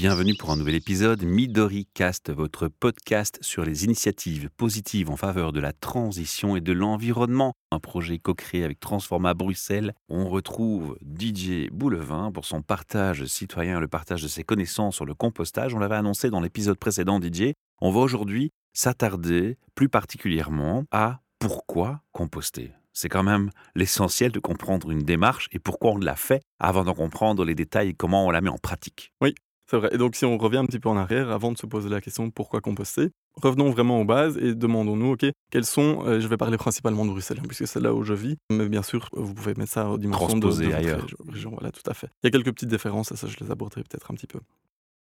Bienvenue pour un nouvel épisode Midori Cast, votre podcast sur les initiatives positives en faveur de la transition et de l'environnement. Un projet co-créé avec Transforma Bruxelles. On retrouve DJ Boulevin pour son partage citoyen, le partage de ses connaissances sur le compostage. On l'avait annoncé dans l'épisode précédent, DJ. On va aujourd'hui s'attarder plus particulièrement à pourquoi composter. C'est quand même l'essentiel de comprendre une démarche et pourquoi on l'a fait avant d'en comprendre les détails et comment on la met en pratique. Oui, c'est vrai. Et donc, si on revient un petit peu en arrière, avant de se poser la question pourquoi composter, revenons vraiment aux bases et demandons-nous, OK, quels sont, euh, je vais parler principalement de Bruxelles, hein, puisque c'est là où je vis, mais bien sûr, vous pouvez mettre ça aux dimensions de, Transposer de ailleurs. région. Voilà, tout à fait. Il y a quelques petites différences, et ça, je les aborderai peut-être un petit peu.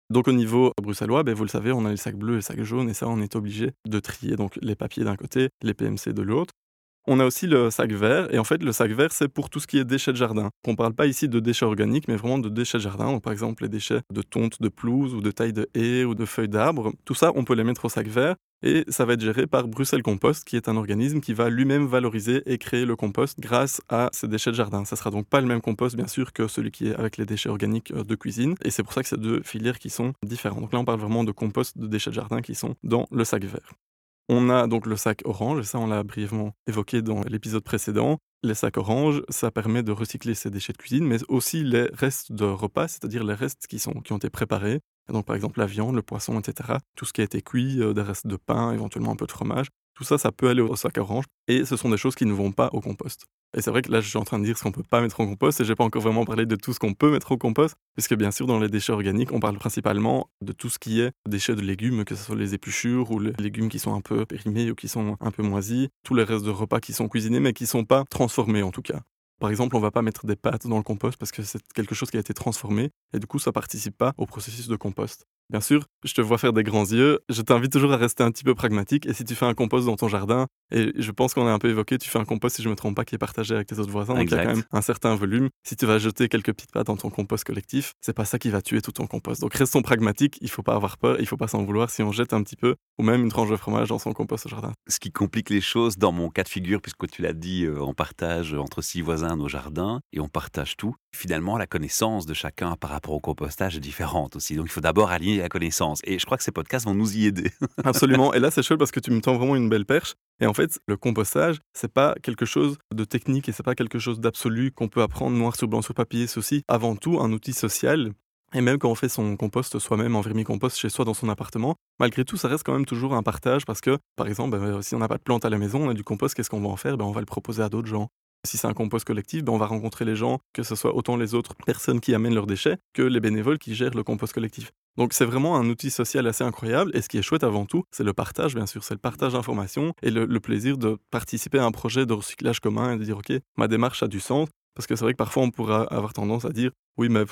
Donc, au niveau bruxellois, ben, vous le savez, on a les sacs bleus et les sacs jaunes, et ça, on est obligé de trier donc les papiers d'un côté, les PMC de l'autre. On a aussi le sac vert, et en fait, le sac vert, c'est pour tout ce qui est déchets de jardin. On ne parle pas ici de déchets organiques, mais vraiment de déchets de jardin. Donc, par exemple, les déchets de tonte de pelouse ou de taille de haies ou de feuilles d'arbres. Tout ça, on peut les mettre au sac vert, et ça va être géré par Bruxelles Compost, qui est un organisme qui va lui-même valoriser et créer le compost grâce à ces déchets de jardin. Ça sera donc pas le même compost, bien sûr, que celui qui est avec les déchets organiques euh, de cuisine, et c'est pour ça que c'est deux filières qui sont différentes. Donc là, on parle vraiment de compost de déchets de jardin qui sont dans le sac vert. On a donc le sac orange, ça on l'a brièvement évoqué dans l'épisode précédent. Les sacs orange, ça permet de recycler ces déchets de cuisine, mais aussi les restes de repas, c'est-à-dire les restes qui, sont, qui ont été préparés. Donc par exemple la viande, le poisson, etc. Tout ce qui a été cuit, euh, des restes de pain, éventuellement un peu de fromage. Tout ça, ça peut aller au sac orange. Et ce sont des choses qui ne vont pas au compost. Et c'est vrai que là, je suis en train de dire ce qu'on peut pas mettre au compost, et j'ai pas encore vraiment parlé de tout ce qu'on peut mettre au compost, puisque bien sûr, dans les déchets organiques, on parle principalement de tout ce qui est déchets de légumes, que ce soit les épluchures ou les légumes qui sont un peu périmés ou qui sont un peu moisis, tous les restes de repas qui sont cuisinés mais qui sont pas transformés en tout cas. Par exemple, on va pas mettre des pâtes dans le compost parce que c'est quelque chose qui a été transformé et du coup, ça participe pas au processus de compost. Bien sûr, je te vois faire des grands yeux. Je t'invite toujours à rester un petit peu pragmatique. Et si tu fais un compost dans ton jardin, et je pense qu'on a un peu évoqué, tu fais un compost, si je me trompe pas, qui est partagé avec tes autres voisins, donc il y a Exact. quand même un certain volume. Si tu vas jeter quelques petites pâtes dans ton compost collectif, c'est pas ça qui va tuer tout ton compost. Donc restons pragmatiques. Il faut pas avoir peur. Il faut pas s'en vouloir si on jette un petit peu ou même une tranche de fromage dans son compost au jardin. Ce qui complique les choses dans mon cas de figure, puisque tu l'as dit, euh, on partage entre six voisins nos jardins et on partage tout. Finalement, la connaissance de chacun par rapport au compostage est différente aussi. Donc il faut d'abord aligner la connaissance. Et je crois que ces podcasts vont nous y aider. Absolument. Et là, c'est chouette parce que tu me tends vraiment une belle perche. Et en fait, le compostage, c'est pas quelque chose de technique et c'est pas quelque chose d'absolu qu'on peut apprendre noir sur blanc sur papier. Aussi avant tout un outil social. Et même quand on fait son compost soi-même en vermicompost chez soi dans son appartement, malgré tout, ça reste quand même toujours un partage parce que, par exemple, ben, si on n'a pas de plantes à la maison, on a du compost, qu'est-ce qu'on va en faire? Ben, On va le proposer à d'autres gens. Si c'est un compost collectif, ben, on va rencontrer les gens, que ce soit autant les autres personnes qui amènent leurs déchets que les bénévoles qui gèrent le compost collectif. Donc c'est vraiment un outil social assez incroyable. Et ce qui est chouette avant tout, c'est le partage, bien sûr. C'est le partage d'informations et le, plaisir de participer à un projet de recyclage commun et de dire, OK, ma démarche a du sens. Parce que c'est vrai que parfois on pourra avoir tendance à dire, oui, mais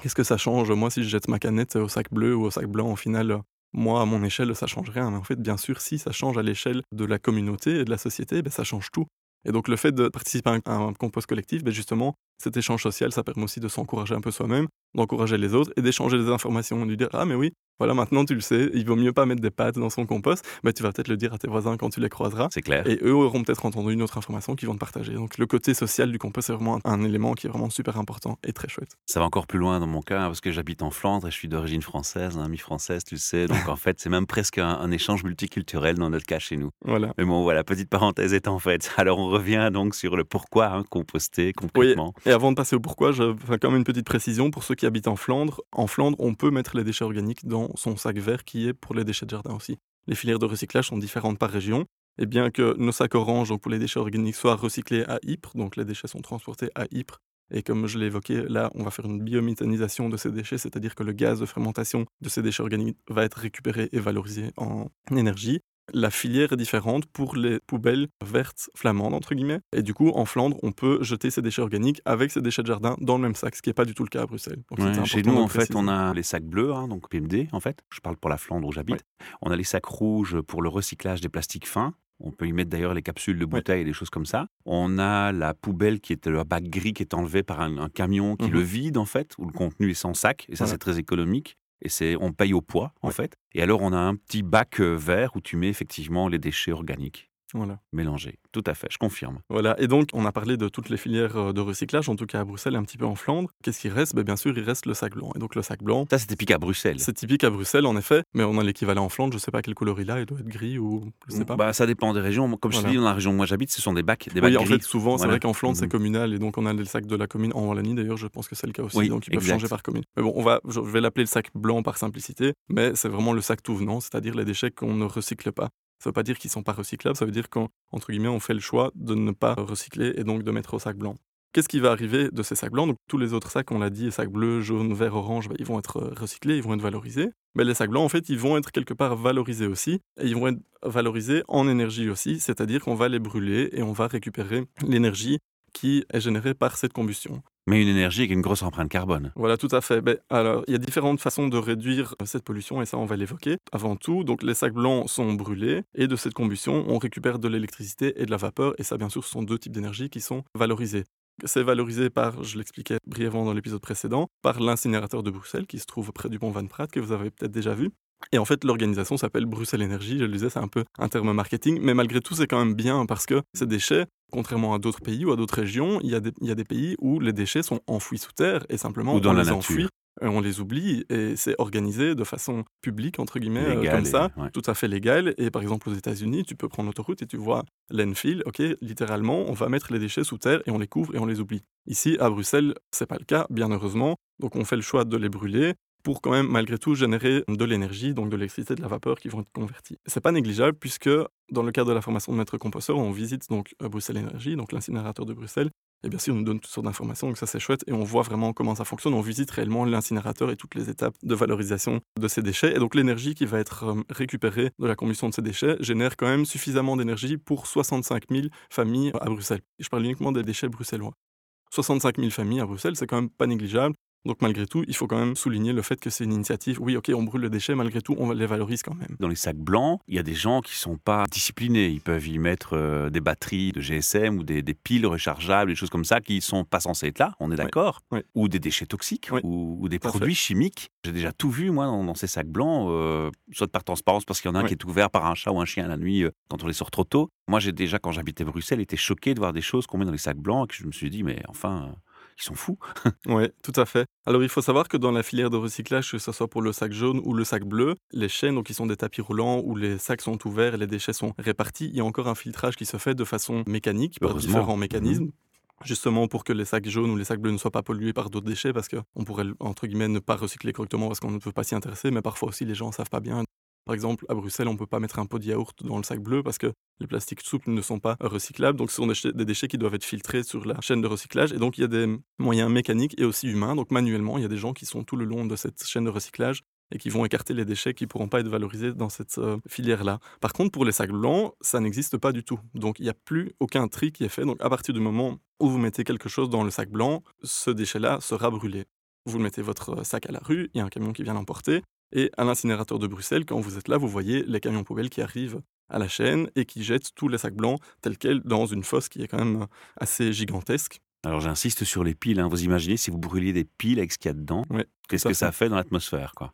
qu'est-ce que ça change? Moi, si je jette ma canette au sac bleu ou au sac blanc, au final, moi, à mon échelle, ça change rien. Mais en fait, bien sûr, si ça change à l'échelle de la communauté et de la société, ben, ça change tout. Et donc le fait de participer à un, compost collectif, ben justement, cet échange social, ça permet aussi de s'encourager un peu soi-même, d'encourager les autres et d'échanger des informations, de dire ah mais oui, voilà maintenant tu le sais, il vaut mieux pas mettre des pâtes dans son compost, mais tu vas peut-être le dire à tes voisins quand tu les croiseras. C'est clair. Et eux auront peut-être entendu une autre information qu'ils vont te partager. Donc le côté social du compost, c'est vraiment un, élément qui est vraiment super important et très chouette. Ça va encore plus loin dans mon cas, hein, parce que j'habite en Flandre et je suis d'origine française, hein, mi-française, tu le sais. Donc en fait, c'est même presque un, un échange multiculturel dans notre cas chez nous. Voilà. Mais bon, voilà, petite parenthèse étant faite. Alors on revient donc sur le pourquoi hein, composter concrètement. Et avant de passer au pourquoi, je fais quand même une petite précision pour ceux qui habitent en Flandre. En Flandre, on peut mettre les déchets organiques dans son sac vert qui est pour les déchets de jardin aussi. Les filières de recyclage sont différentes par région. Et bien que nos sacs orange, pour les déchets organiques, soient recyclés à Ypres, donc les déchets sont transportés à Ypres. Et comme je l'ai évoqué, là, on va faire une biométhanisation de ces déchets, c'est-à-dire que le gaz de fermentation de ces déchets organiques va être récupéré et valorisé en énergie. La filière est différente pour les poubelles vertes flamandes, entre guillemets. Et du coup, en Flandre, on peut jeter ces déchets organiques avec ces déchets de jardin dans le même sac, ce qui n'est pas du tout le cas à Bruxelles. Donc, Ouais, c'était chez nous, en fait, on a les sacs bleus, hein, donc PMD, en fait. Je parle pour la Flandre où j'habite. On a les sacs rouges pour le recyclage des plastiques fins. On peut y mettre d'ailleurs les capsules de bouteilles et des choses comme ça. On a la poubelle qui est le bac gris qui est enlevé par un, un camion qui Mhm. le vide, en fait, où le contenu est sans sac. Et ça, Voilà. c'est très économique. Et c'est, on paye au poids, en Ouais. fait. Et alors, on a un petit bac euh, vert où tu mets effectivement les déchets organiques. Voilà. mélangés. Tout à fait, je confirme. Voilà, et donc on a parlé de toutes les filières euh, de recyclage, en tout cas à Bruxelles et un petit peu en Flandre. Qu'est-ce qui reste? Ben, Bien sûr, il reste le sac blanc. Et donc le sac blanc, Ça, c'est typique à Bruxelles. c'est typique à Bruxelles en effet, mais on a l'équivalent en Flandre, je sais pas quelle couleur il a, il doit être gris ou je sais pas. Bah, ça dépend des régions. Comme je te dis, dans la région où moi j'habite, ce sont des bacs, des bacs oui, en gris. fait, souvent, c'est vrai qu'en Flandre, c'est Mhm. communal, et donc on a les sacs de la commune. En Wallonie, d'ailleurs, je pense que c'est le cas aussi, Oui, donc ils peuvent changer par commune. Mais bon, on va, je vais l'appeler le sac blanc par simplicité, mais c'est vraiment le sac tout venant, c'est-à-dire les déchets qu'on ne recycle pas. Ça veut pas dire qu'ils sont pas recyclables, ça veut dire qu'entre guillemets, on fait le choix de ne pas recycler et donc de mettre au sac blanc. Qu'est-ce qui va arriver de ces sacs blancs? Donc tous les autres sacs, on l'a dit, sacs bleus, jaunes, verts, orange, bah, ils vont être euh, recyclés, ils vont être valorisés. Mais les sacs blancs, en fait, ils vont être quelque part valorisés aussi, et ils vont être valorisés en énergie aussi, c'est-à-dire qu'on va les brûler et on va récupérer l'énergie qui est générée par cette combustion. Mais une énergie avec une grosse empreinte carbone. Voilà, tout à fait. Ben, alors, il y a différentes façons de réduire euh, cette pollution et ça, on va l'évoquer. Avant tout, donc les sacs blancs sont brûlés et de cette combustion, on récupère de l'électricité et de la vapeur. Et ça, bien sûr, ce sont deux types d'énergie qui sont valorisés. C'est valorisé par, je l'expliquais brièvement dans l'épisode précédent, par l'incinérateur de Bruxelles qui se trouve près du pont Van Praat que vous avez peut-être déjà vu. Et en fait, l'organisation s'appelle Bruxelles Énergie. Je le disais, c'est un peu un terme marketing, mais malgré tout, c'est quand même bien parce que ces déchets, contrairement à d'autres pays ou à d'autres régions, il y, a des, il y a des pays où les déchets sont enfouis sous terre et simplement Ou dans on la les enfouit, on les oublie et c'est organisé de façon publique, entre guillemets, euh, comme et- ça, ouais. tout à fait légal. Et par exemple, aux États-Unis, tu peux prendre l'autoroute et tu vois l'enfield, ok, littéralement, on va mettre les déchets sous terre et on les couvre et on les oublie. Ici, à Bruxelles, c'est pas le cas, bien heureusement. Donc on fait le choix de les brûler pour quand même malgré tout générer de l'énergie, donc de l'électricité, de la vapeur qui vont être convertis. C'est pas négligeable puisque dans le cadre de la formation de maître composteur, on visite donc euh, Bruxelles Énergie, donc l'incinérateur de Bruxelles, et bien sûr, on nous donne toutes sortes d'informations, donc ça c'est chouette, et on voit vraiment comment ça fonctionne. On visite réellement l'incinérateur et toutes les étapes de valorisation de ces déchets. Et donc l'énergie qui va être euh, récupérée de la combustion de ces déchets génère quand même suffisamment d'énergie pour 65 000 familles à Bruxelles. Je parle uniquement des déchets bruxellois. 65 000 familles à Bruxelles, c'est quand même pas négligeable. Donc malgré tout, il faut quand même souligner le fait que c'est une initiative. Oui, ok, on brûle les déchets, malgré tout, on les valorise quand même. Dans les sacs blancs, il y a des gens qui sont pas disciplinés. Ils peuvent y mettre euh, des batteries de GSM ou des, des piles rechargeables, des choses comme ça qui sont pas censées être là, on est d'accord oui. Ou des déchets toxiques Oui, ou, ou des fait. produits chimiques. J'ai déjà tout vu, moi, dans, dans ces sacs blancs, euh, soit par transparence, parce qu'il y en a un qui est ouvert par un chat ou un chien la nuit euh, quand on les sort trop tôt. Moi, j'ai déjà, quand j'habitais Bruxelles, été choqué de voir des choses qu'on met dans les sacs blancs et que je me suis dit, mais enfin, ils sont fous. Oui, tout à fait. Alors il faut savoir que dans la filière de recyclage, que ce soit pour le sac jaune ou le sac bleu, les chaînes, donc qui sont des tapis roulants où les sacs sont ouverts et les déchets sont répartis, il y a encore un filtrage qui se fait de façon mécanique par différents mécanismes. Justement pour que les sacs jaunes ou les sacs bleus ne soient pas pollués par d'autres déchets, parce qu'on pourrait, entre guillemets, ne pas recycler correctement parce qu'on ne peut pas s'y intéresser, mais parfois aussi les gens ne savent pas bien. Par exemple, à Bruxelles, on ne peut pas mettre un pot de yaourt dans le sac bleu parce que les plastiques souples ne sont pas recyclables. Donc, ce sont des déchets, qui doivent être filtrés sur la chaîne de recyclage. Et donc, il y a des moyens mécaniques et aussi humains. Donc, manuellement, il y a des gens qui sont tout le long de cette chaîne de recyclage et qui vont écarter les déchets qui ne pourront pas être valorisés dans cette euh, filière-là. Par contre, pour les sacs blancs, ça n'existe pas du tout. Donc, il n'y a plus aucun tri qui est fait. Donc, à partir du moment où vous mettez quelque chose dans le sac blanc, ce déchet-là sera brûlé. Vous mettez votre sac à la rue, il y a un camion qui vient l'emporter. Et à l'incinérateur de Bruxelles, quand vous êtes là, vous voyez les camions poubelles qui arrivent à la chaîne et qui jettent tous les sacs blancs tels quels dans une fosse qui est quand même assez gigantesque. Alors j'insiste sur les piles. hein. Vous imaginez si vous brûliez des piles avec ce qu'il y a dedans, Ouais, qu'est-ce que ça fait. fait dans l'atmosphère quoi?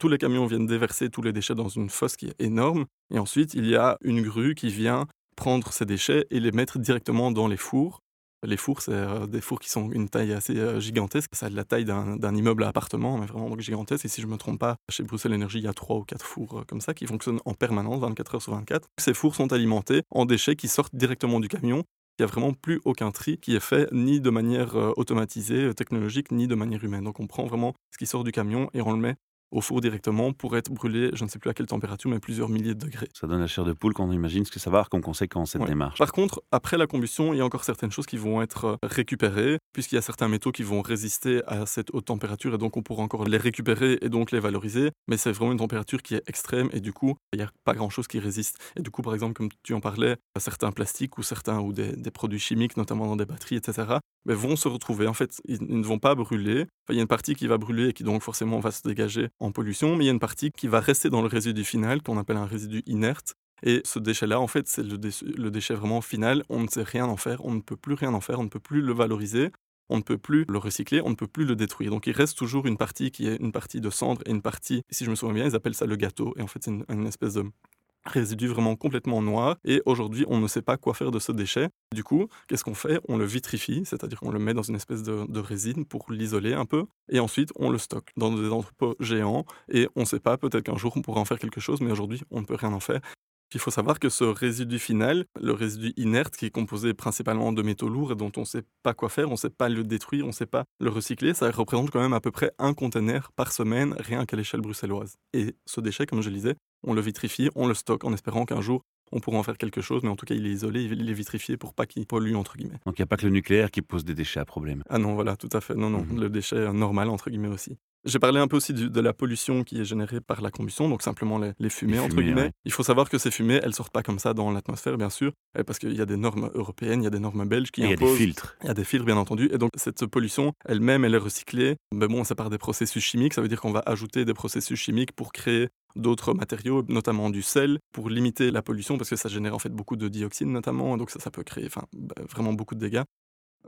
Tous les camions viennent déverser tous les déchets dans une fosse qui est énorme. Et ensuite, il y a une grue qui vient prendre ces déchets et les mettre directement dans les fours. Les fours, c'est euh, des fours qui sont une taille assez euh, gigantesque. Ça a de la taille d'un immeuble à appartement, mais vraiment gigantesque. Et si je ne me trompe pas, chez Bruxelles Énergie, il y a trois ou quatre fours euh, comme ça qui fonctionnent en permanence, 24 heures sur 24. Ces fours sont alimentés en déchets qui sortent directement du camion. Il n'y a vraiment plus aucun tri qui est fait ni de manière automatisée, technologique, ni de manière humaine. Donc on prend vraiment ce qui sort du camion et on le met au four directement pour être brûlé, je ne sais plus à quelle température, mais plusieurs milliers de degrés. Ça donne la chair de poule quand on imagine ce que ça va avoir comme conséquence cette Ouais. démarche. Par contre, après la combustion, il y a encore certaines choses qui vont être euh, récupérées, puisqu'il y a certains métaux qui vont résister à cette haute température, et donc on pourra encore les récupérer et donc les valoriser. Mais c'est vraiment une température qui est extrême, et du coup, il n'y a pas grand-chose qui résiste. Et du coup, par exemple, comme tu en parlais, certains plastiques ou certains ou des, des produits chimiques, notamment dans des batteries, etc., mais vont se retrouver. En fait, ils, ils ne vont pas brûler. Enfin, il y a une partie qui va brûler et qui donc forcément va se dégager en pollution, mais il y a une partie qui va rester dans le résidu final, qu'on appelle un résidu inerte. Et ce déchet-là, en fait, c'est le, dé- déchet vraiment final. On ne sait rien en faire, on ne peut plus rien en faire, on ne peut plus le valoriser, on ne peut plus le recycler, on ne peut plus le détruire. Donc il reste toujours une partie qui est une partie de cendre et une partie, si je me souviens bien, ils appellent ça le gâteau. Et en fait, c'est une, une espèce de résidu vraiment complètement noir et aujourd'hui on ne sait pas quoi faire de ce déchet. Du coup, qu'est-ce qu'on fait? On le vitrifie, c'est-à-dire qu'on le met dans une espèce de, résine pour l'isoler un peu et ensuite on le stocke dans des entrepôts géants et on ne sait pas, peut-être qu'un jour on pourra en faire quelque chose mais aujourd'hui on ne peut rien en faire. Il faut savoir que ce résidu final, le résidu inerte qui est composé principalement de métaux lourds et dont on ne sait pas quoi faire, on ne sait pas le détruire, on ne sait pas le recycler, ça représente quand même à peu près un conteneur par semaine, rien qu'à l'échelle bruxelloise. Et ce déchet, comme je le disais, on le vitrifie, on le stocke en espérant qu'un jour on pourra en faire quelque chose, mais en tout cas, il est isolé, il est vitrifié pour pas qu'il pollue, entre guillemets. Donc il n'y a pas que le nucléaire qui pose des déchets à problème. Ah non, voilà, tout à fait. Non, non, Mhm. le déchet normal, entre guillemets aussi. J'ai parlé un peu aussi du- de la pollution qui est générée par la combustion, donc simplement les, les fumées, Les entre fumées, guillemets. ouais. Il faut savoir que ces fumées, elles sortent pas comme ça dans l'atmosphère, bien sûr, eh, parce qu'il y a des normes européennes, il y a des normes belges qui Et il y a des imposent filtres. il y a des filtres, bien entendu. Et donc, cette pollution, elle-même, elle est recyclée. Mais bon, c'est par des processus chimiques. Ça veut dire qu'on va ajouter des processus chimiques pour créer d'autres matériaux, notamment du sel, pour limiter la pollution, parce que ça génère en fait beaucoup de dioxine, notamment. Donc, ça, ça peut créer enfin, bah, vraiment beaucoup de dégâts.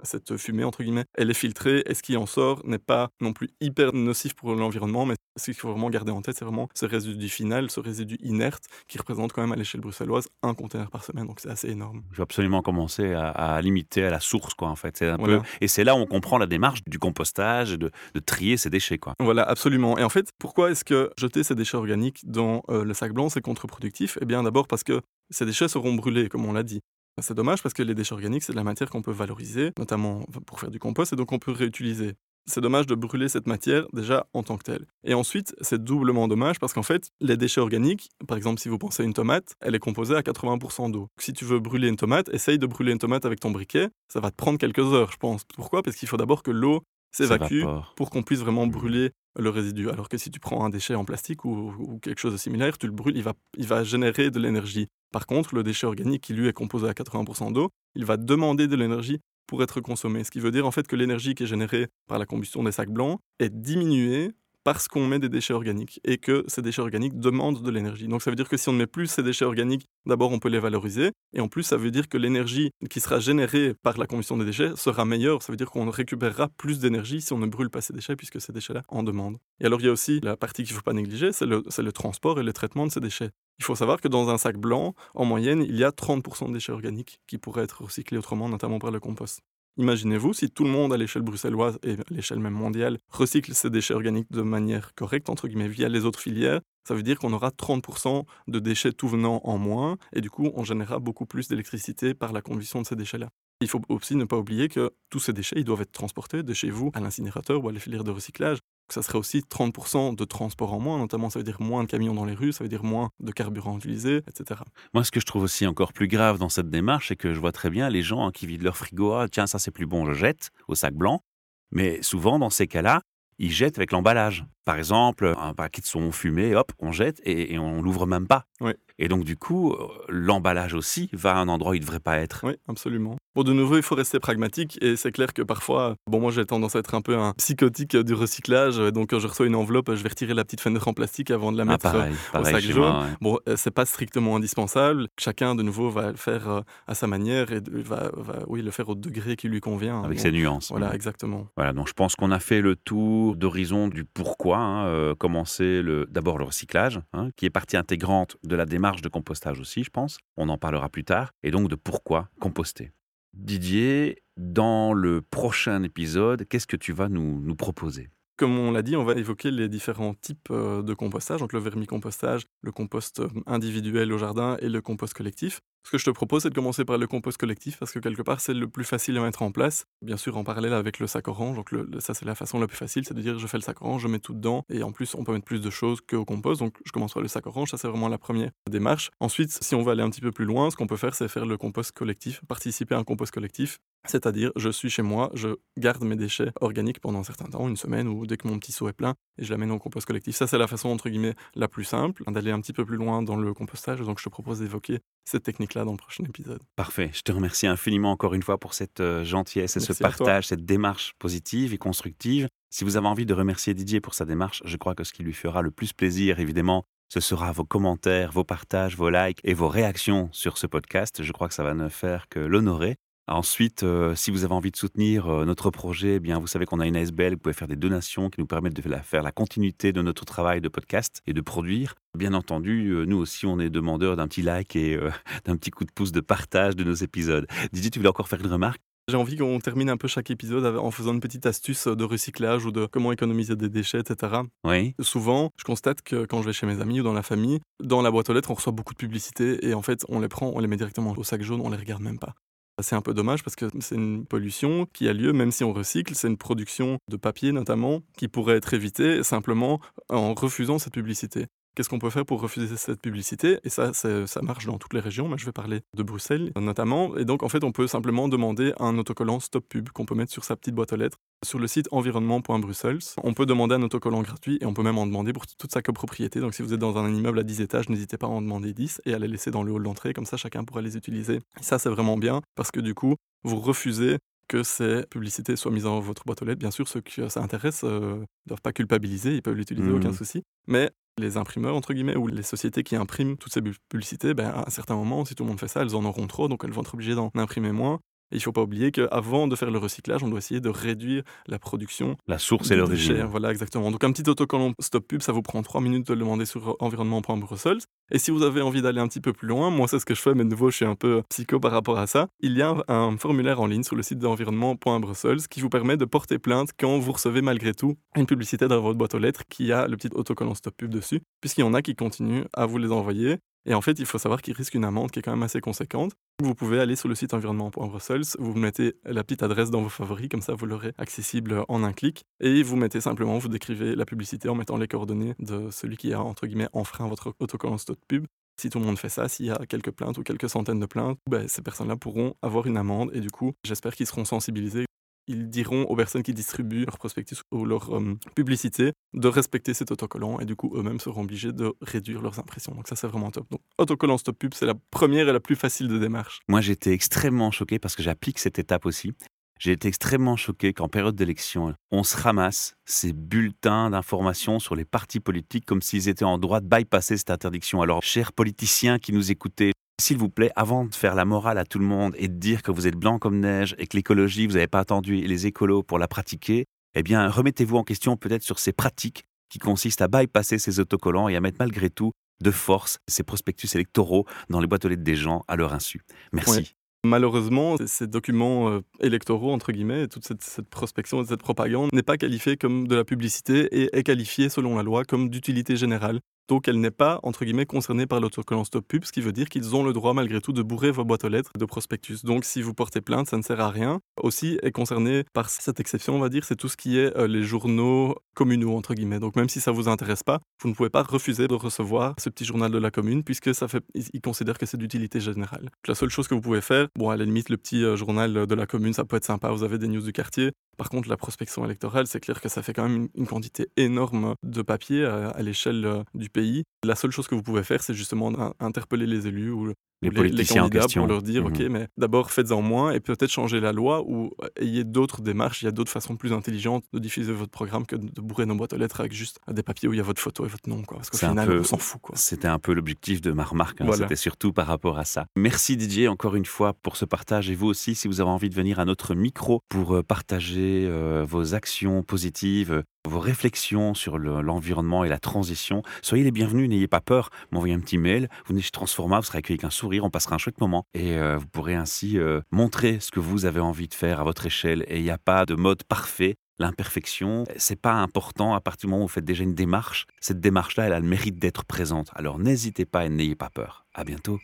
Cette fumée, entre guillemets, elle est filtrée. Et ce qui en sort n'est pas non plus hyper nocif pour l'environnement. Mais ce qu'il faut vraiment garder en tête, c'est vraiment ce résidu final, ce résidu inerte, qui représente quand même à l'échelle bruxelloise un conteneur par semaine. Donc, c'est assez énorme. Je vais absolument commencer à, à limiter à la source, quoi, en fait. C'est un Voilà. peu... Et c'est là où on comprend la démarche du compostage, et de, de trier ces déchets, quoi. Voilà, absolument. Et en fait, pourquoi est-ce que jeter ces déchets organiques dans euh, le sac blanc, c'est contre-productif? Eh bien, d'abord parce que ces déchets seront brûlés, comme on l'a dit. C'est dommage parce que les déchets organiques, c'est de la matière qu'on peut valoriser, notamment pour faire du compost, et donc on peut réutiliser. C'est dommage de brûler cette matière déjà en tant que telle. Et ensuite, c'est doublement dommage parce qu'en fait, les déchets organiques, par exemple, si vous pensez à une tomate, elle est composée à 80% d'eau. Si tu veux brûler une tomate, essaye de brûler une tomate avec ton briquet. Ça va te prendre quelques heures, je pense. Pourquoi? Parce qu'il faut d'abord que l'eau s'évacue pour qu'on puisse vraiment Mhm. brûler le résidu. Alors que si tu prends un déchet en plastique ou, ou quelque chose de similaire, tu le brûles, il va, il va générer de l'énergie. Par contre, le déchet organique qui lui est composé à 80% d'eau, il va demander de l'énergie pour être consommé. Ce qui veut dire en fait que l'énergie qui est générée par la combustion des sacs blancs est diminuée parce qu'on met des déchets organiques et que ces déchets organiques demandent de l'énergie. Donc ça veut dire que si on ne met plus ces déchets organiques, d'abord on peut les valoriser et en plus ça veut dire que l'énergie qui sera générée par la combustion des déchets sera meilleure. Ça veut dire qu'on récupérera plus d'énergie si on ne brûle pas ces déchets puisque ces déchets-là en demandent. Et alors il y a aussi la partie qu'il ne faut pas négliger, c'est le, le transport et le traitement de ces déchets. Il faut savoir que dans un sac blanc, en moyenne, il y a 30% de déchets organiques qui pourraient être recyclés autrement, notamment par le compost. Imaginez-vous si tout le monde à l'échelle bruxelloise et à l'échelle même mondiale recycle ces déchets organiques de manière correcte, entre guillemets, via les autres filières, ça veut dire qu'on aura 30% de déchets tout venant en moins et du coup on générera beaucoup plus d'électricité par la combustion de ces déchets-là. Il faut aussi ne pas oublier que tous ces déchets ils doivent être transportés de chez vous à l'incinérateur ou à les filières de recyclage. Ça serait aussi 30% de transport en moins, notamment ça veut dire moins de camions dans les rues, ça veut dire moins de carburant utilisé, etc. Moi, ce que je trouve aussi encore plus grave dans cette démarche, c'est que je vois très bien les gens hein, qui vident leur frigo. Ah, tiens, ça c'est plus bon, je jette au sac blanc. Mais souvent, dans ces cas-là, ils jettent avec l'emballage. Par exemple, un paquet de saumon fumé, hop, on jette et, et on l'ouvre même pas. Oui. Et donc, du coup, euh, l'emballage aussi va à un endroit où il ne devrait pas être. Oui, absolument. Bon, de nouveau, il faut rester pragmatique et c'est clair que parfois, bon, moi j'ai tendance à être un peu un psychotique euh, du recyclage, euh, donc quand je reçois une enveloppe, je vais retirer la petite fenêtre en plastique avant de la Ah, mettre. euh, pareil, pareil sac chez jaune. moi, ouais. Bon, euh, c'est pas strictement indispensable. Chacun, de nouveau, va le faire euh, à sa manière et va, va, oui, le faire au degré qui lui convient. avec Bon, ses nuances. Voilà, exactement. Voilà, donc je pense qu'on a fait le tour d'horizon du pourquoi. Hein, euh, commencer d'abord le recyclage, hein, qui est partie intégrante de la démarche de compostage aussi, je pense. On en parlera plus tard. Et donc de pourquoi composter. Didier, dans le prochain épisode, qu'est-ce que tu vas nous, nous proposer? Comme on l'a dit, on va évoquer les différents types euh, de compostage, donc le vermicompostage, le compost euh, individuel au jardin et le compost collectif. Ce que je te propose, c'est de commencer par le compost collectif parce que quelque part, c'est le plus facile à mettre en place. Bien sûr, en parallèle avec le sac orange, donc ça, c'est la façon la plus facile, c'est de dire je fais le sac orange, je mets tout dedans et en plus, on peut mettre plus de choses qu'au compost. Donc, je commence par le sac orange, ça, c'est vraiment la première démarche. Ensuite, si on veut aller un petit peu plus loin, ce qu'on peut faire, c'est faire le compost collectif, participer à un compost collectif. C'est-à-dire, je suis chez moi, je garde mes déchets organiques pendant un certain temps, une semaine ou dès que mon petit seau est plein, et je l'amène au compost collectif. Ça, c'est la façon, entre guillemets, la plus simple d'aller un petit peu plus loin dans le compostage. Donc, je te propose d'évoquer cette technique-là dans le prochain épisode. Parfait. Je te remercie infiniment encore une fois pour cette euh, gentillesse et ce Merci partage, cette démarche positive et constructive. Si vous avez envie de remercier Didier pour sa démarche, je crois que ce qui lui fera le plus plaisir, évidemment, ce sera vos commentaires, vos partages, vos likes et vos réactions sur ce podcast. Je crois que ça va ne faire que l'honorer. Ensuite, euh, si vous avez envie de soutenir euh, notre projet, eh bien, vous savez qu'on a une ASBL, vous pouvez faire des donations qui nous permettent de faire la continuité de notre travail de podcast et de produire. Bien entendu, euh, nous aussi, on est demandeurs d'un petit like et d'un petit coup de pouce de partage de nos épisodes. Didier, tu voulais encore faire une remarque? J'ai envie qu'on termine un peu chaque épisode en faisant une petite astuce de recyclage ou de comment économiser des déchets, etc. Oui. Souvent, je constate que quand je vais chez mes amis ou dans la famille, dans la boîte aux lettres, on reçoit beaucoup de publicités et en fait, on les prend, on les met directement au sac jaune, on les regarde même pas. C'est un peu dommage parce que c'est une pollution qui a lieu, même si on recycle, c'est une production de papier notamment qui pourrait être évitée simplement en refusant cette publicité. Qu'est-ce qu'on peut faire pour refuser cette publicité? Et ça, ça marche dans toutes les régions. Moi, je vais parler de Bruxelles notamment. Et donc, en fait, on peut simplement demander un autocollant Stop Pub qu'on peut mettre sur sa petite boîte aux lettres. Sur le site environnement.brussels, on peut demander un autocollant gratuit et on peut même en demander pour toute sa copropriété. Donc, si vous êtes dans un immeuble à 10 étages, n'hésitez pas à en demander 10 et à les laisser dans le hall d'entrée. Comme ça, chacun pourra les utiliser. Et ça, c'est vraiment bien parce que du coup, vous refusez que ces publicités soient mises dans votre boîte aux lettres. Bien sûr, ceux qui ça intéresse ne euh, doivent pas culpabiliser, ils peuvent l'utiliser, aucun mmh. souci. Mais les imprimeurs, entre guillemets, ou les sociétés qui impriment toutes ces publicités, ben, à un certain moment, si tout le monde fait ça, elles en auront trop, donc elles vont être obligées d'en imprimer moins il ne faut pas oublier qu'avant de faire le recyclage, on doit essayer de réduire la production. La source et l'origine. Voilà, exactement. Donc un petit autocollant stop pub, ça vous prend trois minutes de le demander sur environnement.brussels. Et si vous avez envie d'aller un petit peu plus loin, moi c'est ce que je fais, mais de nouveau je suis un peu psycho par rapport à ça. Il y a un formulaire en ligne sur le site d'environnement.brussels qui vous permet de porter plainte quand vous recevez malgré tout une publicité dans votre boîte aux lettres qui a le petit autocollant stop pub dessus, puisqu'il y en a qui continuent à vous les envoyer. Et en fait, il faut savoir qu'il risque une amende qui est quand même assez conséquente. Vous pouvez aller sur le site environnement.brussels, vous mettez la petite adresse dans vos favoris, comme ça vous l'aurez accessible en un clic, et vous mettez simplement, vous décrivez la publicité en mettant les coordonnées de celui qui a, entre guillemets, enfreint votre autocollant stop pub. Si tout le monde fait ça, s'il y a quelques plaintes ou quelques centaines de plaintes, ben, ces personnes-là pourront avoir une amende et du coup, j'espère qu'ils seront sensibilisés ils diront aux personnes qui distribuent leur prospectus ou leur euh, publicité de respecter cet autocollant et du coup eux-mêmes seront obligés de réduire leurs impressions. Donc ça c'est vraiment top. Donc autocollant stop pub, c'est la première et la plus facile de démarche. Moi j'étais extrêmement choqué parce que j'applique cette étape aussi. J'ai été extrêmement choqué qu'en période d'élection, on se ramasse ces bulletins d'information sur les partis politiques comme s'ils étaient en droit de bypasser cette interdiction. Alors, chers politiciens qui nous écoutez, s'il vous plaît, avant de faire la morale à tout le monde et de dire que vous êtes blanc comme neige et que l'écologie, vous n'avez pas attendu les écolos pour la pratiquer, eh bien, remettez-vous en question peut-être sur ces pratiques qui consistent à bypasser ces autocollants et à mettre malgré tout de force ces prospectus électoraux dans les boîtes aux lettres des gens à leur insu. Merci. Malheureusement, ces documents euh, électoraux, entre guillemets, toute cette, cette prospection et cette propagande n'est pas qualifiée comme de la publicité et est qualifiée, selon la loi, comme d'utilité générale. Donc elle n'est pas, entre guillemets, concernée par l'autocollant Stop Pub, ce qui veut dire qu'ils ont le droit malgré tout de bourrer vos boîtes aux lettres de prospectus. Donc si vous portez plainte, ça ne sert à rien. Aussi est concerné par cette exception, on va dire, c'est tout ce qui est euh, les journaux communaux, entre guillemets. Donc même si ça vous intéresse pas, vous ne pouvez pas refuser de recevoir ce petit journal de la commune, puisque ça fait, ils considèrent que c'est d'utilité générale. La seule chose que vous pouvez faire, bon, à la limite, le petit euh, journal de la commune, ça peut être sympa, vous avez des news du quartier, par contre, la prospection électorale, c'est clair que ça fait quand même une, quantité énorme de papier à, l'échelle euh, du pays. La seule chose que vous pouvez faire, c'est justement interpeller les élus ou les, politiciens candidats en question. pour leur dire, OK, mhm. mais d'abord faites-en moins et peut-être changer la loi ou ayez d'autres démarches, il y a d'autres façons plus intelligentes de diffuser votre programme que de bourrer nos boîtes aux lettres avec juste des papiers où il y a votre photo et votre nom. Quoi, parce qu'au final, on s'en fout. C'était un peu l'objectif de ma remarque, hein, c'était surtout par rapport à ça. Merci Didier encore une fois pour ce partage et vous aussi, si vous avez envie de venir à notre micro pour euh, partager euh, vos actions positives, vos réflexions sur l'environnement et la transition, soyez les bienvenus, n'ayez pas peur, m'envoyez un petit mail, vous venez chez Transforma, vous serez accueilli avec un on passera un chouette moment et euh, vous pourrez ainsi euh, montrer ce que vous avez envie de faire à votre échelle et il n'y a pas de mode parfait. L'imperfection, c'est pas important à partir du moment où vous faites déjà une démarche. Cette démarche-là, elle a le mérite d'être présente. Alors n'hésitez pas et n'ayez pas peur. À bientôt.